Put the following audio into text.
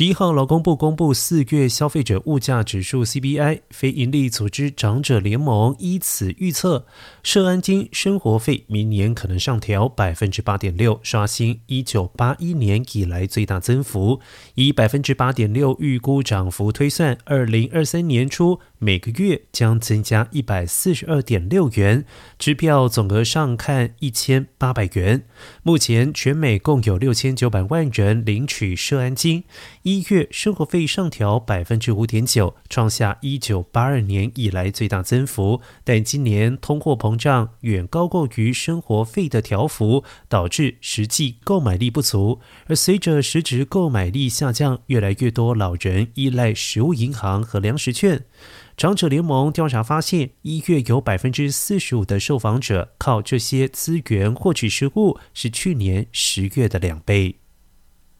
十一号，劳工部公布四月消费者物价指数 （CPI），非营利组织长者联盟依此预测，社安金生活费明年可能上调百分之八点六，刷新一九八一年以来最大增幅。以百分之八点六预估涨幅推算，二零二三年初每个月将增加一百四十二点六元，支票总额上看一千八百元。目前全美共有六千九百万人领取社安金。一月生活费上调百分之五点九，创下一九八二年以来最大增幅。但今年通货膨胀远高过于生活费的调幅，导致实际购买力不足。而随着实质购买力下降，越来越多老人依赖食物银行和粮食券。长者联盟调查发现，一月有百分之四十五的受访者靠这些资源获取食物，是去年十月的两倍。